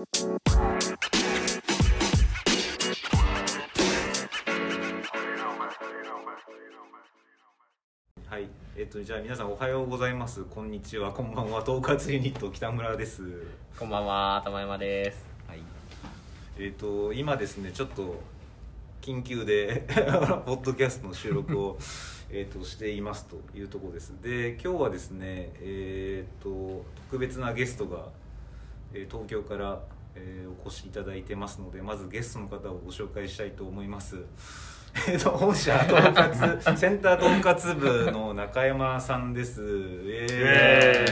はい、えっとじゃあ皆さんおはようございます。こんにちは、こんばんは。統括ユニット北村です。こんばんは、玉山です。はい。えっと今ですね、ちょっと緊急で ポッドキャストの収録を えっとしていますというところです。で、今日はですね、えっと特別なゲストが、えー東京から、えーお越しいただいてますので、まずゲストの方をご紹介したいと思います。えっと本社統括 センター統括部の中山さんです。イエ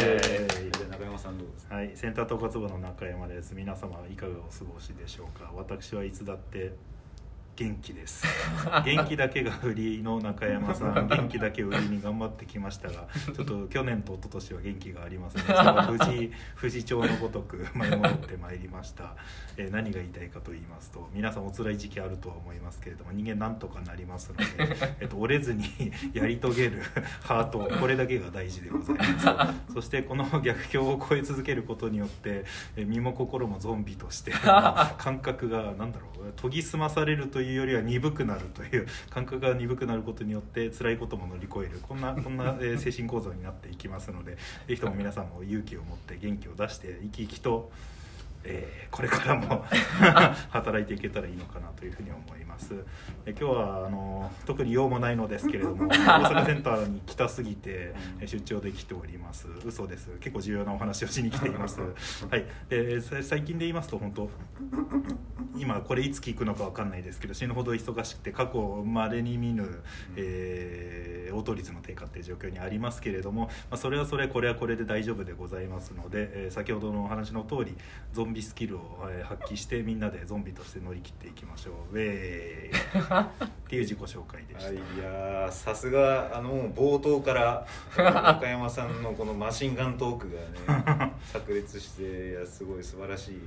ー中山さんどうですか？はい、センター統括部の中山です。皆様いかがお過ごしでしょうか？私はいつだって元気です。元気だけが売りの中山さん、元気だけ売りに頑張ってきましたが、ちょっと去年と一昨年は元気がありませんでしたが。無事富士町のごとく舞い戻ってまいりました。えー何が言いたいかと言いますと、皆さんお辛い時期あるとは思いますけれども、人間なんとかなりますので、えっと折れずにやり遂げるハート、これだけが大事でございます。そしてこの逆境を超え続けることによってえー身も心もゾンビとして感覚がなんだろう研ぎ澄まされるというよりは鈍くなるという感覚が鈍くなることによって辛いことも乗り越えるこんなこんな、えー 精神構造になっていきますのでぜひとも皆さんも勇気を持って元気を出して生き生きと。えーこれからも 働いていけたらいいのかなというふうに思います。え今日はあの特に用もないのですけれども 大阪センターに来たすぎてえ出張で来ております。嘘です。結構重要なお話をしに来ています。はい。でさ最近で言いますと本当今これいつ聞くのかわかんないですけど死ぬほど忙しくて過去まれに見ぬ、えー応答率の低下っていう状況にありますけれども、まあ、それはそれこれはこれで大丈夫でございますので、えー先ほどのお話の通りゾンビスキルを、えー発揮してみんなでゾンビとして乗り切っていきましょう。ウェーイ。っていう自己紹介でした、はい、いやーさすがあの冒頭から 中山さんのこのマシンガントークがね炸裂していやすごい素晴らしい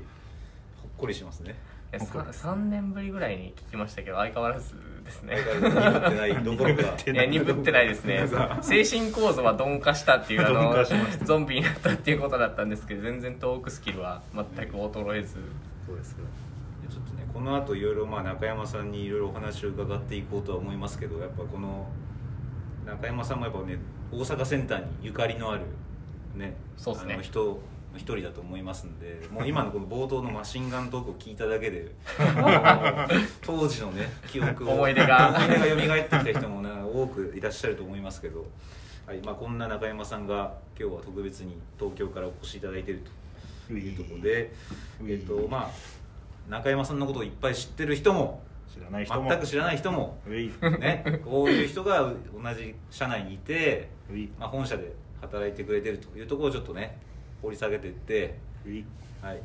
ほっこりしますね3年ぶりぐらいに聞きましたけど、相変わらずですね。鈍ってないどころか鈍ってい。や鈍ってないですね。精神構造は鈍化したっていうあ鈍のゾンビになったっていうことだったんですけど全然トークスキルは全く衰えず。そうですちょっとねこの後いろいろまあ中山さんにいろいろお話を伺っていこうとは思いますけどやっぱこの中山さんもやっぱね大阪センターにゆかりのあるねそうっすね。あの人の一人だと思いますんでもう今のこの冒頭のマシンガントークを聞いただけで 当時のね記憶を思い出が。思い出が蘇ってきた人も、ね、多くいらっしゃると思いますけど、はいまあ、こんな中山さんが今日は特別に東京からお越しいただいているというところで、えっとまあ、中山さんのことをいっぱい知ってる人も知らない人も。全く知らない人も、ね、こういう人が同じ社内にいて、まあ、本社で働いてくれてるというところをちょっとね掘り下げていって、はい、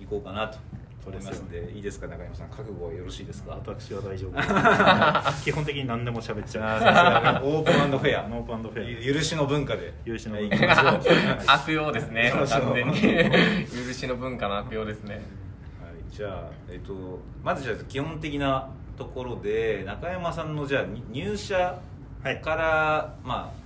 行こうかなと思いますんでいいですか中山さん。覚悟はよろしいですか？私は大丈夫。で す基本的に何でも喋っちゃう。オープンフェア。オープンフェア。ゆ許しの文化で。許しのはい文化 悪用ですね完全に。許しの文化の悪用ですね。はい、じゃあ、えっと、まずじゃあ基本的なところで中山さんのじゃあに入社はい。から、まあい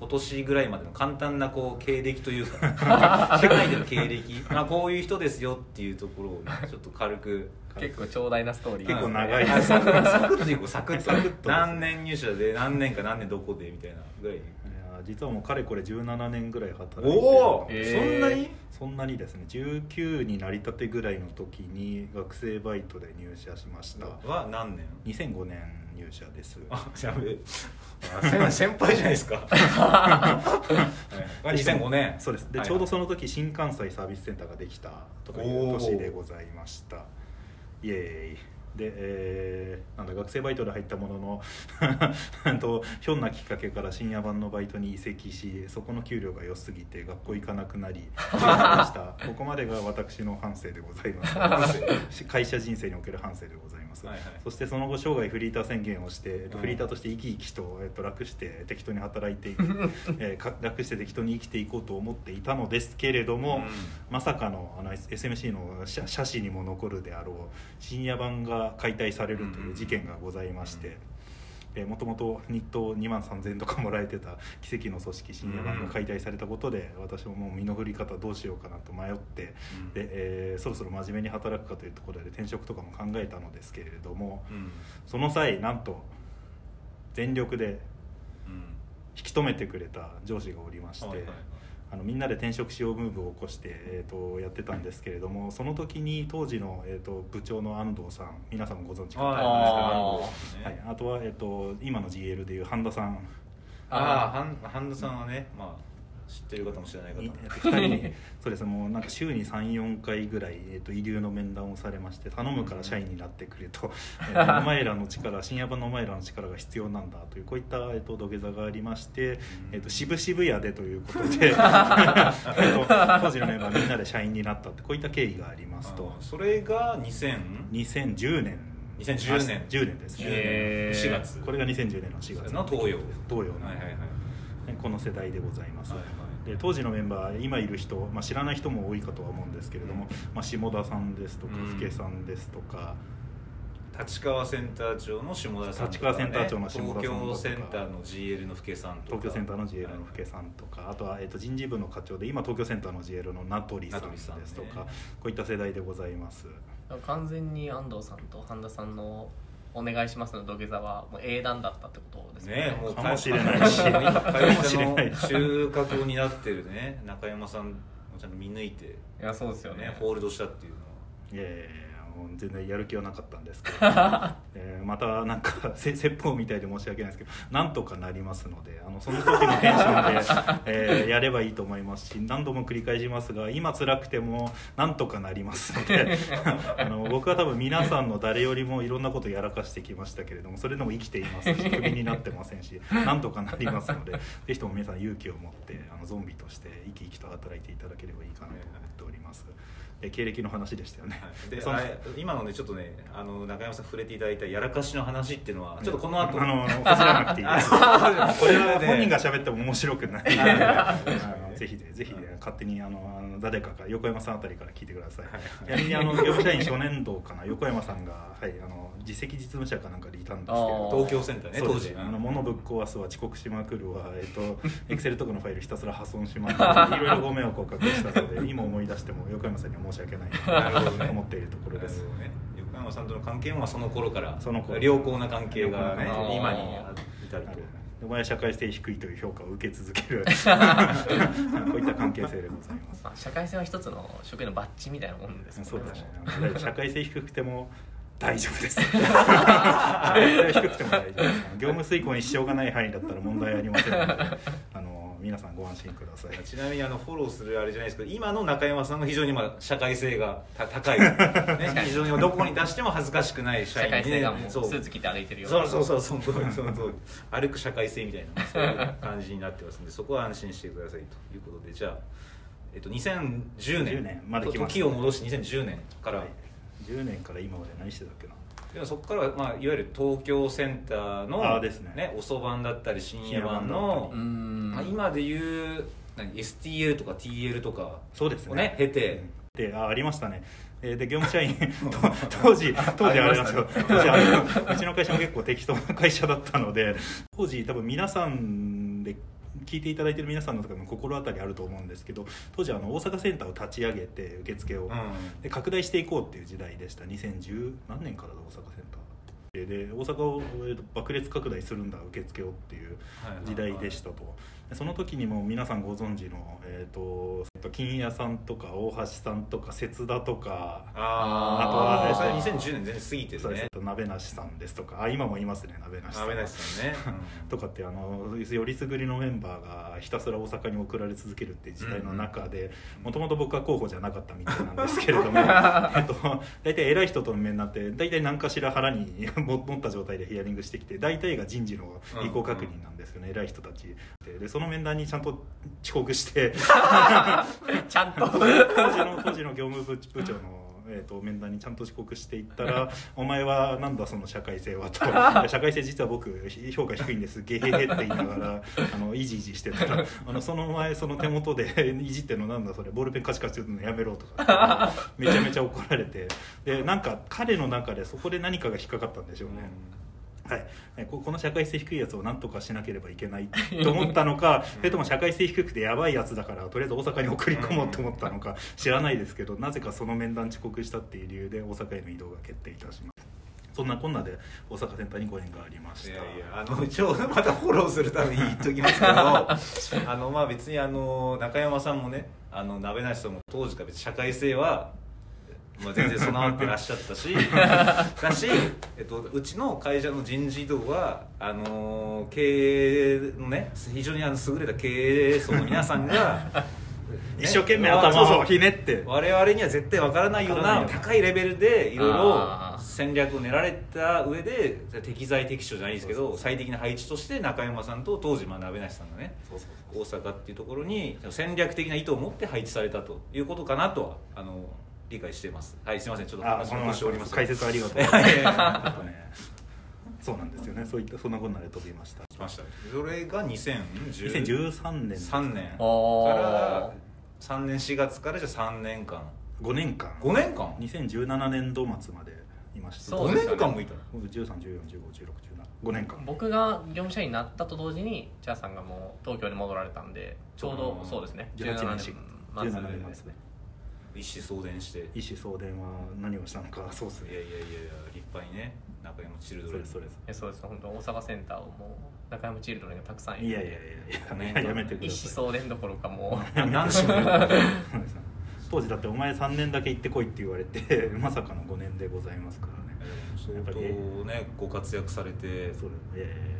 今年ぐらいまでの簡単なこう経歴というか 社内での経歴、まあ、こういう人ですよっていうところをね、ちょっと軽く。結構長大なストーリー。結構長い。あサクッサクッとサクッと。サクッと何年入社で何年か何年どこでみたいなぐらいいや実はもうかれこれ17年ぐらい働いてる。おお、えー。そんなに？そんなにですね。19になりたてぐらいの時に学生バイトで入社しました。は何年？2005年入社です。あやべ先先輩じゃないですか。はい2005年。そうです。で、はい。ちょうどその時新関西サービスセンターができたとかいう年でございました。イエーイで、えーなんだ学生バイトで入ったものの うんとひょんなきっかけから深夜版のバイトに移籍しそこの給料が良すぎて学校行かなくなり辞めました。ここまでが私の反省でございます。会社人生における反省でございます、はいはい。そしてその後生涯フリーター宣言をして、えっとうんフリーターとして生き生きと、えっと、楽して適当に働いていく、えーか楽して適当に生きていこうと思っていたのですけれども、うん。まさかのあの SMC の写写真にも残るであろう深夜版が解体されるという事件がございまして、もともと日当2万3000円とかもらえてた奇跡の組織深夜版が解体されたことで、私ももう身の振り方どうしようかなと迷って、うん。でえーそろそろ真面目に働くかというところで転職とかも考えたのですけれどもうん。その際なんと全力でうん。引き止めてくれた上司がおりまして、あのみんなで転職しようムーブを起こして、えー、とやってたんですけれどもその時に当時の、えー、と部長の安藤さん皆さんもご存知かと思いあますけど、はい、あとは、えー、と今の GL でいう半田さん。ああハンハンドさんはねまあ知ってる方も知らない方も。にえーと2人に。そうですもうなんか週に34回ぐらい、えー、と遺留の面談をされまして頼むから社員になってくれと、えーとお前らの力深夜版のお前らの力が必要なんだというこういった、えー、と土下座がありまして、えー、と渋々屋でということで 当時のメンバーみんなで社員になったってこういった経緯がありますと。それが2000 2010年。2010年。10年ですね、へー4月。これが2010年の4月。の東洋。東洋の、はいはいはいこの世代でございます、はいはい。で当時のメンバー今いる人、まあ、知らない人も多いかとは思うんですけれども、まあ、下田さんですとかうん。福家さんですとか、立川センター長の下田さんとか、ね、立川センター長の下田さんとか。東京センターの GL の福家さんとか。東京センターの GL の福家さんとか、あとは、えっと人事部の課長で今東京センターの GL の名取さんですとか、ね。こういった世代でございます。完全に安藤さんと半田さんのお願いしますの土下座はもう英断だったってことですよねもうかもしれないし。今会社のれない。し中核を担ってるね中山さんをちゃんと見抜いて、いやそうですよね。ね、ホールドしたっていうのいやいやいやもう全然やる気はなかったんですけど、えーまたなんかせ説法みたいで申し訳ないですけどなんとかなりますのであのその時のテンションで、えーやればいいと思いますし何度も繰り返しますが今辛くてもなんとかなりますので あの僕は多分皆さんの誰よりもいろんなことやらかしてきましたけれどもそれでも生きていますしクビになってませんしなんとかなりますのでぜひとも皆さん勇気を持ってあのゾンビとして生き生きと働いていただければいいかなと思っております。え経歴の話でしたよね。でそのあれ今のねちょっとねあの中山さん触れていただいたやらかしの話っていうのはちょっとこの後。あのこちらなくていいです。これは本人が喋っても面白くない。ぜひぜぜひね勝手にあの誰かか横山さんあたりから聞いてください。ちなみにあの業務社員初年度かな横山さんがはいあの実績実務者かなんかでいたんですけあどー。東京センターね当時あの物ぶっ壊すわ遅刻しまくるわえっ、とエクセルとかのファイルひたすら破損しまくる いろいろご迷惑をおかけしたので今思い出しても横山さんには申し訳ないと思っているところです。横山さんとの関係もまあその頃からその頃良好な関係がね今に至るとお前は社会性低いという評価を受け続ける。こういった関係性でございます。まあ、社会性は一つの職員のバッジみたいなもんですそうですね。社会性低くても大丈夫です。低くても大丈夫です。業務遂行に支障がない範囲だったら問題ありませんのであの皆さんご安心ください。ちなみにあのフォローするあれじゃないですけど今の中山さんが非常にまあ社会性がた高い、ね、非常にどこに出しても恥ずかしくない社社員に会性がもうスーツ着て歩いてるよそうそうそうその通りその通り歩く社会性みたいなそういう感じになってますんでそこは安心してくださいということで。じゃあ、えっと、2010 10年。年まで時を戻して2010年から、はい。10年から今まで何してたっけな？でもそこからは、まあ、いわゆる東京センターのあーですね。遅番だったり深夜版深夜の。まあ、今でいう何 STL とか TL とかそうですをね。経て、であありましたね。えーで業務社員 と当時 当時あれなんですよ当時あのうちの会社も結構適当な会社だったので当時多分皆さんで聞いていただいてる皆さんの中でも心当たりあると思うんですけど当時あの大阪センターを立ち上げて受付を、うん。で拡大していこうっていう時代でした。2010何年からだ大阪センターでで大阪を、えーと爆裂拡大するんだ受付をっていう時代でしたと。でその時にも皆さんご存知の、えー、とえっと金谷さんとか大橋さんとか節田とかああとはあそれ2010年全然過ぎてるね。そうですえっと鍋梨さんですとかあ今もいますね鍋梨さん。鍋梨さんね、とかってあのよりすぐりのメンバーがひたすら大阪に送られ続けるっていう時代の中でもともと僕は候補じゃなかったみたいなんですけれども えっと大体偉い人との面になって大体何かしら腹に 持持った状態でヒアリングしてきて大体が人事の意向確認なんですよね、偉い人たち。ででその面談にちゃんと遅刻して ちゃんと。当時の当時の業務部部長の、えー、と面談にちゃんと遅刻していったら「お前はなんだその社会性は」と「社会性実は僕評価低いんです。ゲヘヘ」って言いながら あのイジイジしてたらあのその前その手元でいじってるのなんだそれ？ボールペンカチカチするのやめろとかめちゃめちゃ怒られて。でなんか彼の中でそこで何かが引っかかったんでしょうね。はい、えここの社会性低いやつをなんとかしなければいけない と思ったのかそれとも社会性低くてやばいやつだからとりあえず大阪に送り込もうと思ったのか知らないですけどなぜかその面談遅刻したっていう理由で大阪への移動が決定いたします。そんなこんなで大阪センターにご縁がありました。いやいやあの一応またフォローするために言っときますけど あのまあ別にあの中山さんもねあの鍋梨さんも当時から別に社会性は、まあ、全然備わってらっしゃったし。だし、えっと、うちの会社の人事異動はあの経営のね非常にあの優れた経営層の皆さんが 一生懸命頭をひねって。我々には絶対わからないような高いレベルでいろいろ戦略を練られた上で適材適所じゃないですけど最適な配置として中山さんと当時まあ鍋梨さんがね大阪っていうところに戦略的な意図を持って配置されたということかなとはあの理解しています。はいすいません。ちょっとあ話をこのしております。解説ありがとうねそうなんですよね。そういったそんなこんなで飛びました。しました。それが2013 2013年。です3年。から3年4月からじゃあ3年間。5年間。5年間？2017年度末までいました。5ね年間もいたの？僕1314151617 5年間。僕が業務者になったと同時にチャーさんがもう東京に戻られたんでちょうどうんそうですね。18 17年年末17年で末で一子相伝して。医師送電は何をしたのかそうっすね。いやいやいやいや立派にね中山チルドレンそれそれえそうです。本当大阪センターをもう中山チルドレンがたくさん。いるいやいやいやいややめてくだ一子さい相伝どころかもう何しも当時だってお前3年だけ行ってこいって言われてまさかの5年でございますからね相当ねご活躍されてそれいやいやいやはい、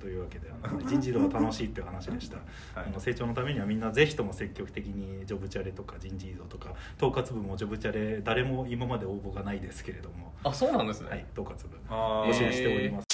というわけであの 人事異動は楽しいっていう話でした、はい。あの成長のためにはみんなぜひとも積極的にジョブチャレとか人事異動とか統括部もジョブチャレ誰も今まで応募がないですけれども、あそうなんですね、はい、統括部。募集しております、